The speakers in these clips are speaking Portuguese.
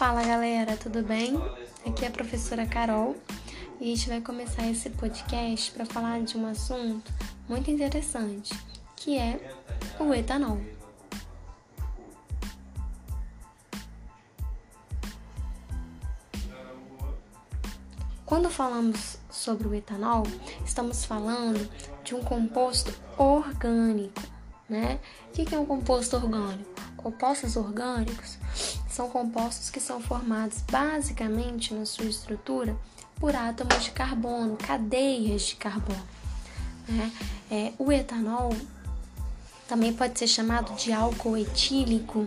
Fala galera, tudo bem? Aqui é a professora Carol e a gente vai começar esse podcast para falar de um assunto muito interessante, que é o etanol. Quando falamos sobre o etanol, estamos falando de um composto orgânico, né? O que é um composto orgânico? Compostos orgânicos são compostos que são formados basicamente na sua estrutura por átomos de carbono, cadeias de carbono. Né? É, o etanol também pode ser chamado de álcool etílico.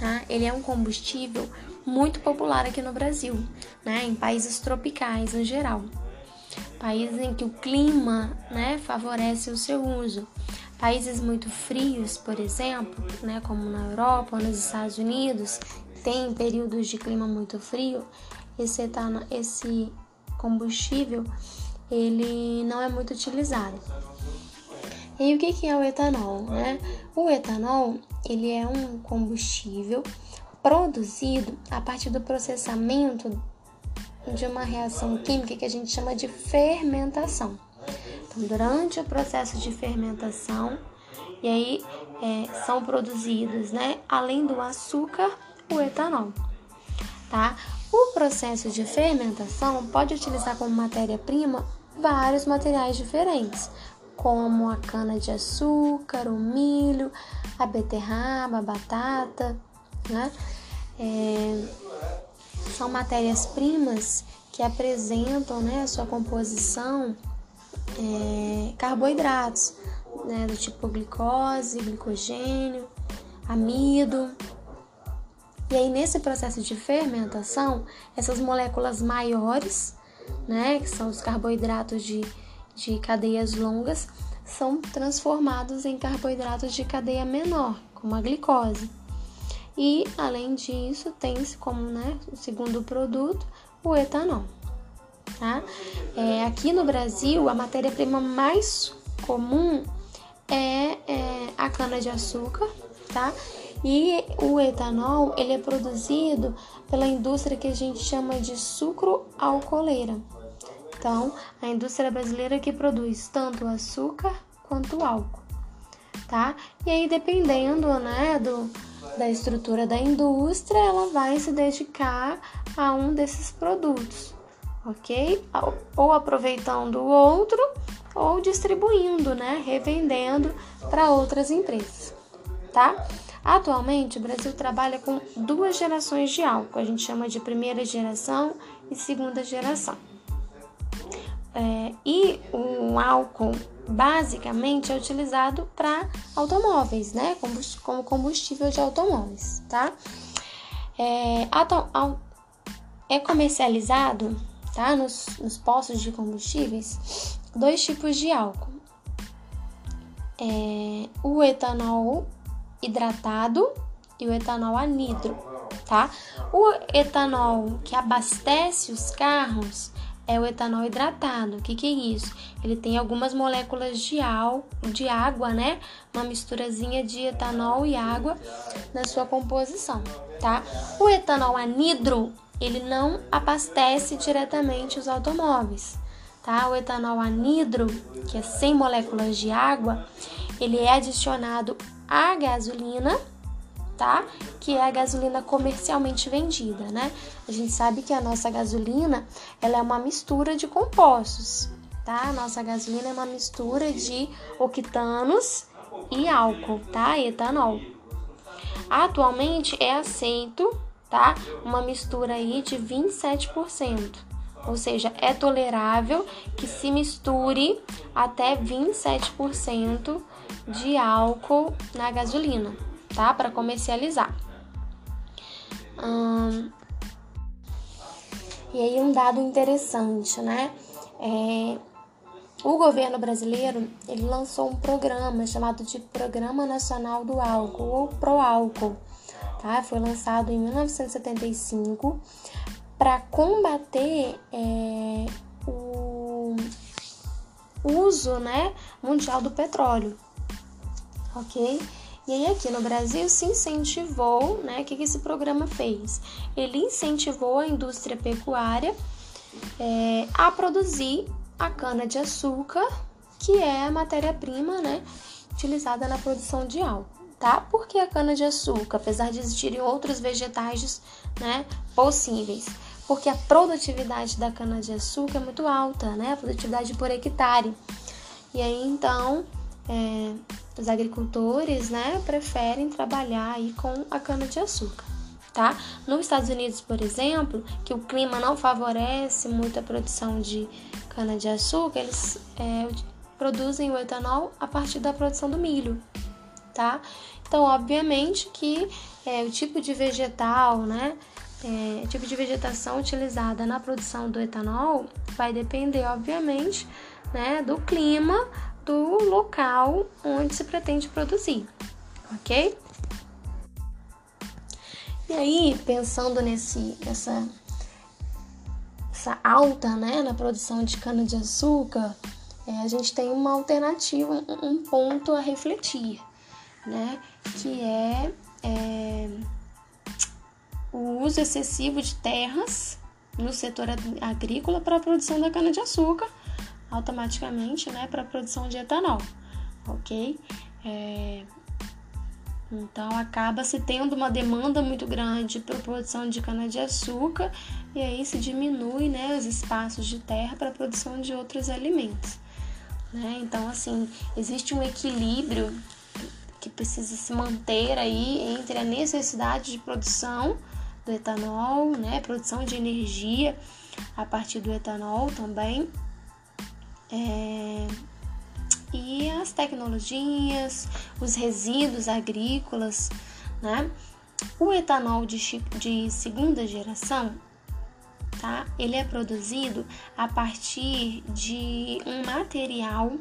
Tá? Ele é um combustível muito popular aqui no Brasil, né? em países tropicais em geral. Países em que o clima né, favorece o seu uso. Países muito frios, por exemplo, né, como na Europa ou nos Estados Unidos, tem períodos de clima muito frio, esse, etano, esse combustível ele não é muito utilizado. E o que, que é o etanol? Né? O etanol ele é um combustível produzido a partir do processamento de uma reação química que a gente chama de fermentação. Durante o processo de fermentação, e aí é, são produzidos, né, além do açúcar, o etanol, tá? O processo de fermentação pode utilizar como matéria-prima vários materiais diferentes, como a cana-de-açúcar, o milho, a beterraba, a batata, né? É, são matérias-primas que apresentam né, a sua composição é, carboidratos, né, do tipo glicose, glicogênio, amido. E aí, nesse processo de fermentação, essas moléculas maiores, né, que são os carboidratos de, de cadeias longas, são transformados em carboidratos de cadeia menor, como a glicose. E, além disso, tem-se como né, segundo produto o etanol tá? É, aqui no Brasil, a matéria-prima mais comum é, é a cana-de-açúcar, tá? E o etanol, ele é produzido pela indústria que a gente chama de sucro alcooleira. Então, a indústria brasileira que produz tanto açúcar quanto álcool, tá? E aí, dependendo, né, do, da estrutura da indústria, ela vai se dedicar a um desses produtos ok? Ou aproveitando o outro ou distribuindo, né? Revendendo para outras empresas, tá? Atualmente, o Brasil trabalha com duas gerações de álcool, a gente chama de primeira geração e segunda geração. É, e o álcool basicamente é utilizado para automóveis, né? Como combustível de automóveis, tá? É, é comercializado tá? Nos, nos postos de combustíveis, dois tipos de álcool. É, o etanol hidratado e o etanol anidro, tá? O etanol que abastece os carros é o etanol hidratado. O que, que é isso? Ele tem algumas moléculas de, al, de água, né? Uma misturazinha de etanol e água na sua composição, tá? O etanol anidro ele não abastece diretamente os automóveis. Tá? O etanol anidro, que é sem moléculas de água, ele é adicionado à gasolina, tá? Que é a gasolina comercialmente vendida, né? A gente sabe que a nossa gasolina, ela é uma mistura de compostos, tá? A nossa gasolina é uma mistura de octanos e álcool, tá? E etanol. Atualmente é aceito tá? Uma mistura aí de 27%. Ou seja, é tolerável que se misture até 27% de álcool na gasolina, tá? Para comercializar. Hum, e aí um dado interessante, né? É, o governo brasileiro ele lançou um programa chamado de Programa Nacional do Álcool ou Proálcool tá? Foi lançado em 1975 para combater é, o uso, né, mundial do petróleo, ok? E aí aqui no Brasil se incentivou, né? O que, que esse programa fez? Ele incentivou a indústria pecuária é, a produzir a cana-de-açúcar, que é a matéria-prima, né? Utilizada na produção de álcool, tá? Porque a cana-de-açúcar, apesar de existirem outros vegetais, né, possíveis, porque a produtividade da cana-de-açúcar é muito alta, né? A produtividade por hectare. E aí então é, os agricultores, né, preferem trabalhar aí com a cana-de-açúcar, tá? Nos Estados Unidos, por exemplo, que o clima não favorece muito a produção de cana-de-açúcar, eles é, produzem o etanol a partir da produção do milho, tá? Então, obviamente que é, o tipo de vegetal, né, é, tipo de vegetação utilizada na produção do etanol vai depender, obviamente, né, do clima do local onde se pretende produzir, ok? E aí, pensando nesse, nessa essa alta né, na produção de cana-de-açúcar, é, a gente tem uma alternativa, um ponto a refletir, né? Que é, é o uso excessivo de terras no setor agrícola para a produção da cana-de-açúcar, automaticamente, né, para a produção de etanol, ok? É, então acaba se tendo uma demanda muito grande para produção de cana-de-açúcar e aí se diminui, né, os espaços de terra para a produção de outros alimentos. Né? Então assim existe um equilíbrio que precisa se manter aí entre a necessidade de produção do etanol, né, produção de energia a partir do etanol também, é, e as tecnologias, os resíduos agrícolas, né? O etanol de, de segunda geração, tá? Ele é produzido a partir de um material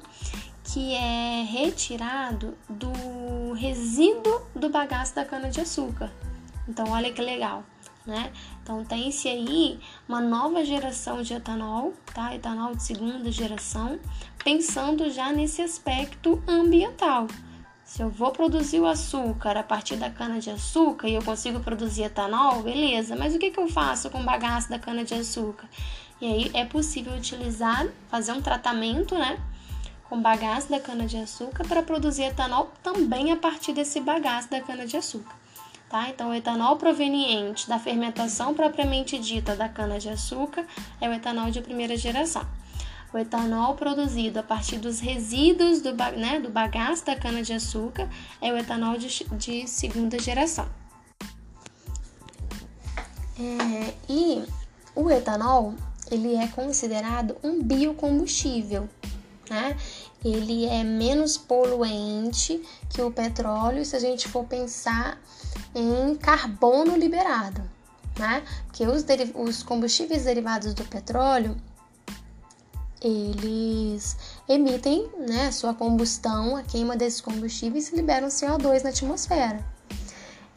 que é retirado do resíduo do bagaço da cana-de-açúcar. Então, olha que legal né? Então tem-se aí uma nova geração de etanol, tá? Etanol de segunda geração, pensando já nesse aspecto ambiental. Se eu vou produzir o açúcar a partir da cana de açúcar e eu consigo produzir etanol, beleza, mas o que, que eu faço com o bagaço da cana de açúcar? E aí é possível utilizar, fazer um tratamento, né? Com bagaço da cana de açúcar para produzir etanol também a partir desse bagaço da cana de açúcar. Tá? Então, o etanol proveniente da fermentação propriamente dita da cana-de-açúcar é o etanol de primeira geração. O etanol produzido a partir dos resíduos do, né, do bagaço da cana-de-açúcar é o etanol de, de segunda geração. É, e o etanol ele é considerado um biocombustível, né? Ele é menos poluente que o petróleo se a gente for pensar em carbono liberado, né? Porque os, os combustíveis derivados do petróleo eles emitem né, sua combustão, a queima desses combustíveis liberam CO2 na atmosfera.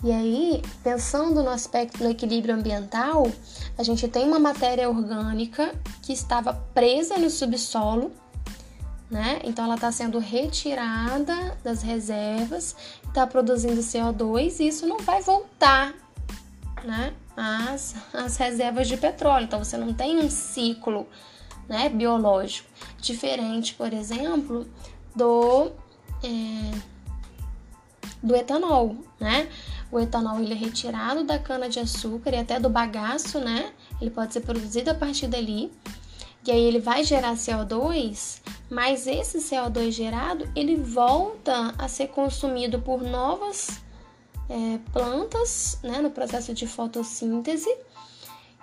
E aí, pensando no aspecto do equilíbrio ambiental, a gente tem uma matéria orgânica que estava presa no subsolo né? Então ela está sendo retirada das reservas, está produzindo CO2 e isso não vai voltar, né? As, as reservas de petróleo. Então você não tem um ciclo, né? Biológico diferente, por exemplo, do é, do etanol, né? O etanol ele é retirado da cana de açúcar e até do bagaço, né? Ele pode ser produzido a partir dali. E aí ele vai gerar CO2, mas esse CO2 gerado ele volta a ser consumido por novas é, plantas, né, no processo de fotossíntese.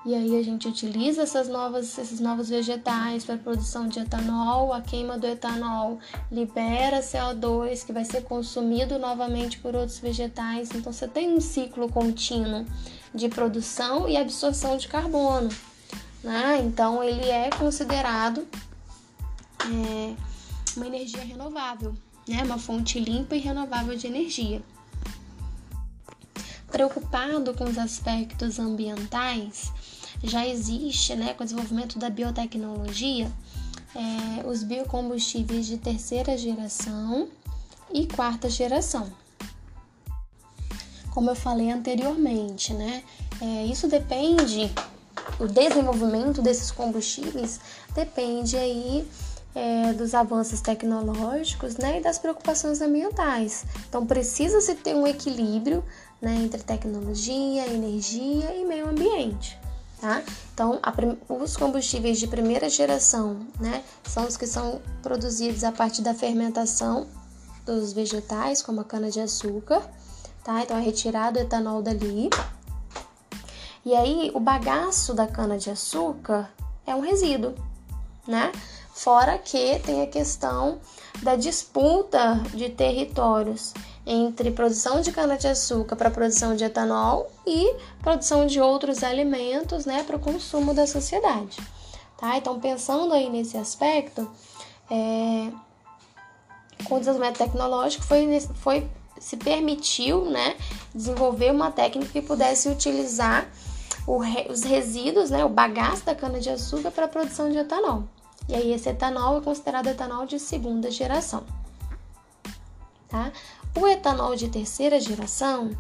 E aí a gente utiliza essas novas, esses novos vegetais para produção de etanol. A queima do etanol libera CO2 que vai ser consumido novamente por outros vegetais. Então você tem um ciclo contínuo de produção e absorção de carbono né? Então ele é considerado é, uma energia renovável, né? Uma fonte limpa e renovável de energia. Preocupado com os aspectos ambientais, já existe, né, com o desenvolvimento da biotecnologia, é, os biocombustíveis de terceira geração e quarta geração, como eu falei anteriormente, né? É, isso depende, o desenvolvimento desses combustíveis depende aí é, dos avanços tecnológicos né, e das preocupações ambientais. Então precisa-se ter um equilíbrio né, entre tecnologia, energia e meio ambiente. Tá? Então, a, os combustíveis de primeira geração né, são os que são produzidos a partir da fermentação dos vegetais, como a cana-de-açúcar. Tá? Então, é retirado o etanol dali. E aí, o bagaço da cana-de-açúcar é um resíduo, né? Fora que tem a questão da disputa de territórios entre produção de cana-de-açúcar para produção de etanol e produção de outros alimentos né, para o consumo da sociedade. Tá? Então, pensando aí nesse aspecto, é, com o desenvolvimento tecnológico foi, foi se permitiu né, desenvolver uma técnica que pudesse utilizar re, os resíduos, né, o bagaço da cana-de-açúcar para a produção de etanol. E aí esse etanol é considerado etanol de segunda geração. Tá? O etanol de terceira geração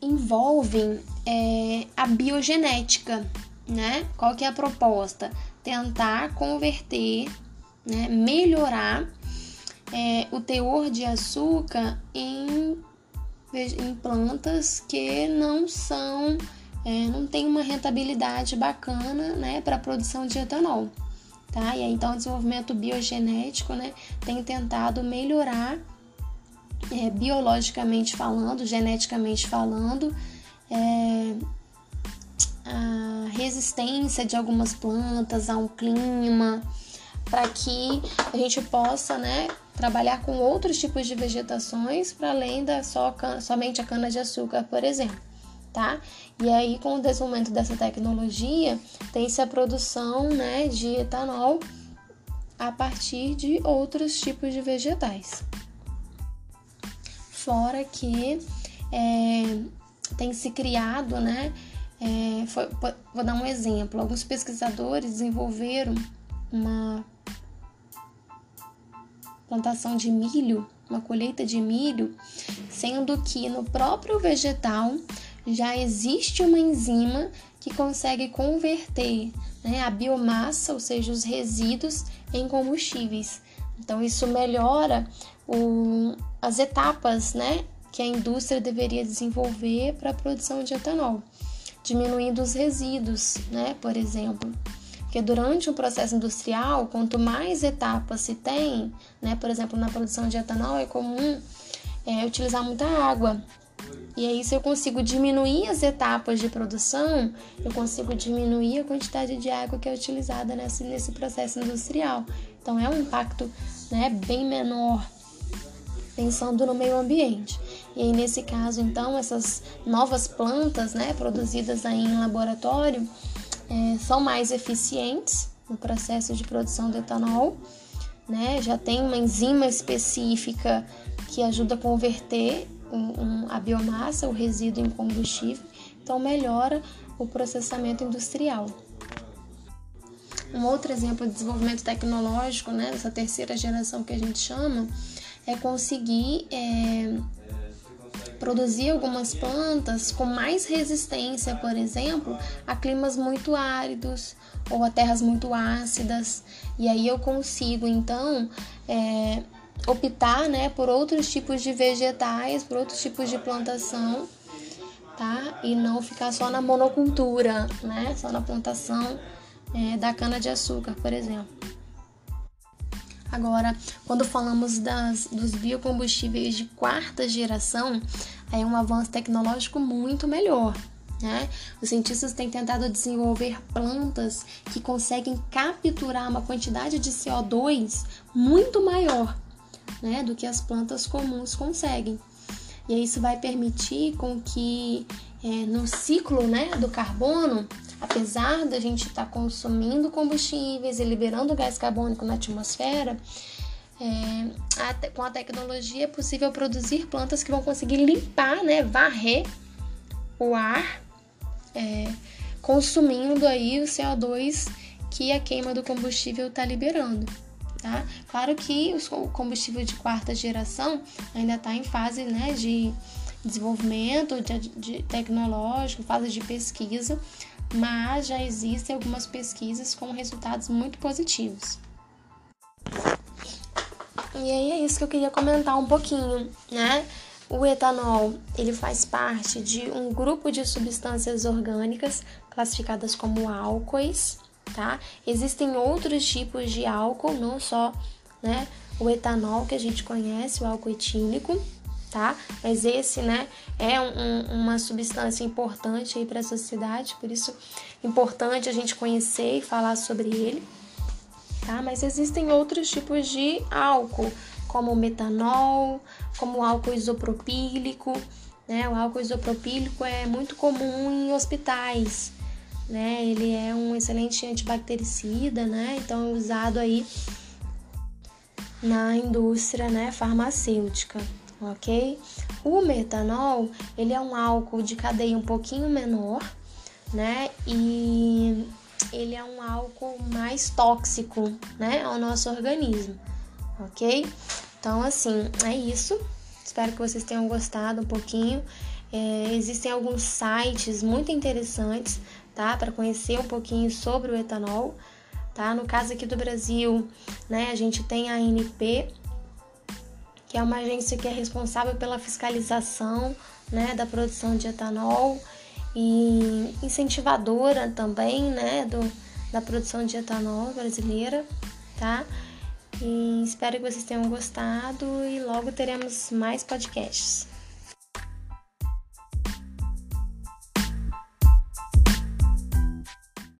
envolve é, a biogenética, né? Qual que é a proposta? Tentar converter, né, melhorar é, o teor de açúcar em, em plantas que não são, é, não tem uma rentabilidade bacana, né, para a produção de etanol tá? E aí, então, o desenvolvimento biogenético, né, tem tentado melhorar, é, biologicamente falando, geneticamente falando, é, a resistência de algumas plantas ao clima, para que a gente possa, né, trabalhar com outros tipos de vegetações para além da só somente a cana de açúcar, por exemplo tá? E aí, com o desenvolvimento dessa tecnologia, tem-se a produção né, de etanol a partir de outros tipos de vegetais. Fora que é, tem se criado, né? É, foi, vou dar um exemplo. Alguns pesquisadores desenvolveram uma plantação de milho, uma colheita de milho, sendo que no próprio vegetal já existe uma enzima que consegue converter né, a biomassa, ou seja, os resíduos, em combustíveis. Então, isso melhora o, as etapas né, que a indústria deveria desenvolver para a produção de etanol, diminuindo os resíduos, né, por exemplo. Porque durante um processo industrial, quanto mais etapas se tem, né, por exemplo, na produção de etanol, é comum é, utilizar muita água. E aí, se eu consigo diminuir as etapas de produção, eu consigo diminuir a quantidade de água que é utilizada nesse, nesse processo industrial. Então, é um impacto né, bem menor, pensando no meio ambiente. E aí, nesse caso, então, essas novas plantas né, produzidas aí em laboratório é, são mais eficientes no processo de produção do etanol. Né? Já tem uma enzima específica que ajuda a converter um, um, a biomassa, o resíduo em combustível, então melhora o processamento industrial. Um outro exemplo de desenvolvimento tecnológico, né, dessa terceira geração que a gente chama, é conseguir é, produzir algumas plantas com mais resistência, por exemplo, a climas muito áridos ou a terras muito ácidas. E aí eu consigo, então, é, optar né, por outros tipos de vegetais, por outros tipos de plantação, tá? E não ficar só na monocultura, né? Só na plantação é, da cana-de-açúcar, por exemplo. Agora, quando falamos das, dos biocombustíveis de quarta geração, é um avanço tecnológico muito melhor. Né? Os cientistas têm tentado desenvolver plantas que conseguem capturar uma quantidade de CO2 muito maior né, do que as plantas comuns conseguem. E isso vai permitir com que é, no ciclo né, do carbono, apesar da gente estar tá consumindo combustíveis e liberando gás carbônico na atmosfera, é, com a tecnologia é possível produzir plantas que vão conseguir limpar, né, varrer o ar, é, consumindo aí o CO2 que a queima do combustível está liberando. tá? Claro que o combustível de quarta geração ainda está em fase né, de desenvolvimento de, de tecnológico, fase de pesquisa, mas já existem algumas pesquisas com resultados muito positivos. E aí é isso que eu queria comentar um pouquinho, né? O etanol, ele faz parte de um grupo de substâncias orgânicas classificadas como álcoois, tá? Existem outros tipos de álcool, não só, né, o etanol que a gente conhece, o álcool etílico, tá? Mas esse, né, é um, uma substância importante aí para a sociedade, por isso importante a gente conhecer e falar sobre ele, tá? Mas existem outros tipos de álcool, como metanol, como álcool isopropílico, né? O álcool isopropílico é muito comum em hospitais, né? Ele é um excelente antibactericida, né? Então é usado aí na indústria, né, farmacêutica ok? O metanol, ele é um álcool de cadeia um pouquinho menor, né? E ele é um álcool mais tóxico, né, ao nosso organismo, ok? Então, assim, é isso. Espero que vocês tenham gostado um pouquinho. É, existem alguns sites muito interessantes, tá, para conhecer um pouquinho sobre o etanol, tá? No caso aqui do Brasil, né, a gente tem a ANP, que é uma agência que é responsável pela fiscalização né, da produção de etanol e incentivadora também né, do, da produção de etanol brasileira, tá? E espero que vocês tenham gostado e logo teremos mais podcasts.